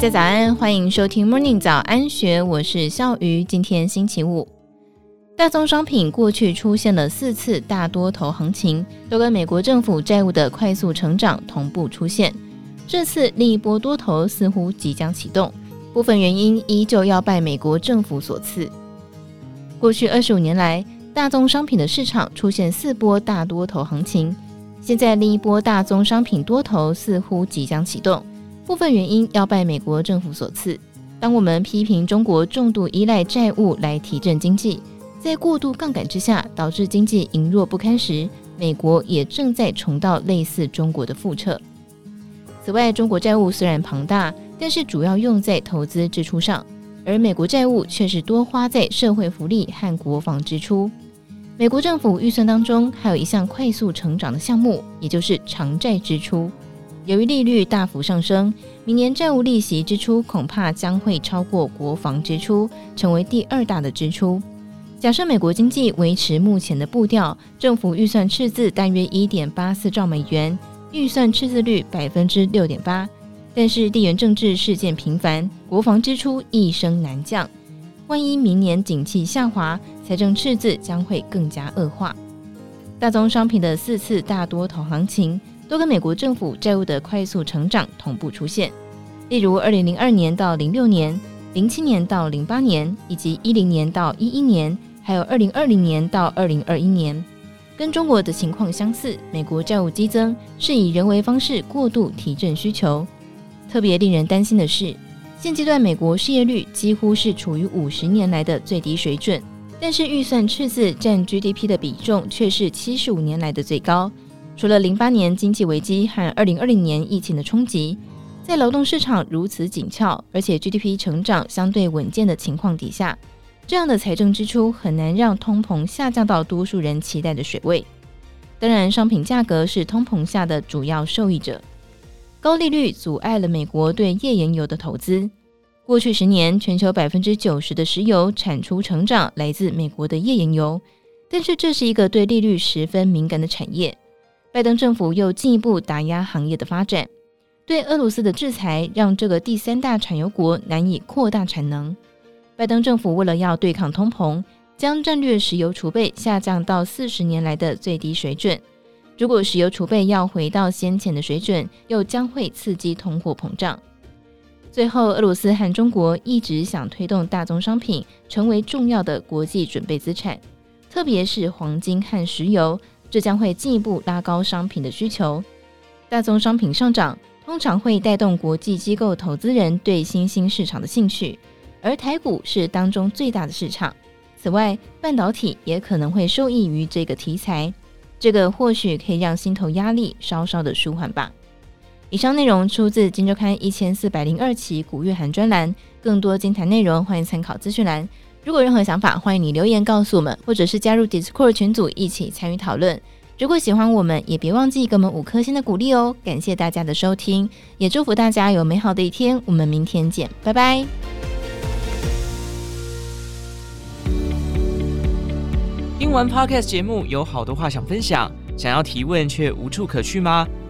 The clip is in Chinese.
大家早安，欢迎收听 Morning 早安学，我是笑鱼。今天星期五，大宗商品过去出现了四次大多头行情，都跟美国政府债务的快速成长同步出现。这次另一波多头似乎即将启动，部分原因依旧要拜美国政府所赐。过去二十五年来，大宗商品的市场出现四波大多头行情，现在另一波大宗商品多头似乎即将启动。部分原因要拜美国政府所赐。当我们批评中国重度依赖债务来提振经济，在过度杠杆之下导致经济羸弱不堪时，美国也正在重蹈类似中国的覆辙。此外，中国债务虽然庞大，但是主要用在投资支出上，而美国债务却是多花在社会福利和国防支出。美国政府预算当中还有一项快速成长的项目，也就是偿债支出。由于利率大幅上升，明年债务利息支出恐怕将会超过国防支出，成为第二大的支出。假设美国经济维持目前的步调，政府预算赤字大约一点八四兆美元，预算赤字率百分之六点八。但是地缘政治事件频繁，国防支出一升难降，万一明年景气下滑，财政赤字将会更加恶化。大宗商品的四次大多头行情，都跟美国政府债务的快速成长同步出现，例如二零零二年到零六年、零七年到零八年，以及一零年到一一年，还有二零二零年到二零二一年，跟中国的情况相似。美国债务激增是以人为方式过度提振需求。特别令人担心的是，现阶段美国失业率几乎是处于五十年来的最低水准，但是预算赤字占 GDP 的比重却是七十五年来的最高。除了零八年经济危机和二零二零年疫情的冲击，在劳动市场如此紧俏，而且 GDP 成长相对稳健的情况底下，这样的财政支出很难让通膨下降到多数人期待的水位。当然，商品价格是通膨下的主要受益者。高利率阻碍了美国对页岩油的投资。过去十年，全球百分之九十的石油产出成长来自美国的页岩油，但是这是一个对利率十分敏感的产业。拜登政府又进一步打压行业的发展，对俄罗斯的制裁让这个第三大产油国难以扩大产能。拜登政府为了要对抗通膨，将战略石油储备下降到四十年来的最低水准。如果石油储备要回到先前的水准，又将会刺激通货膨胀。最后，俄罗斯和中国一直想推动大宗商品成为重要的国际准备资产，特别是黄金和石油。这将会进一步拉高商品的需求，大宗商品上涨通常会带动国际机构投资人对新兴市场的兴趣，而台股是当中最大的市场。此外，半导体也可能会受益于这个题材，这个或许可以让心头压力稍稍的舒缓吧。以上内容出自《金周刊》一千四百零二期古月涵专栏，更多精彩内容欢迎参考资讯栏。如果有任何想法，欢迎你留言告诉我们，或者是加入 Discord 群组一起参与讨论。如果喜欢我们，也别忘记给我们五颗星的鼓励哦！感谢大家的收听，也祝福大家有美好的一天。我们明天见，拜拜。听完 Podcast 节目，有好多话想分享，想要提问却无处可去吗？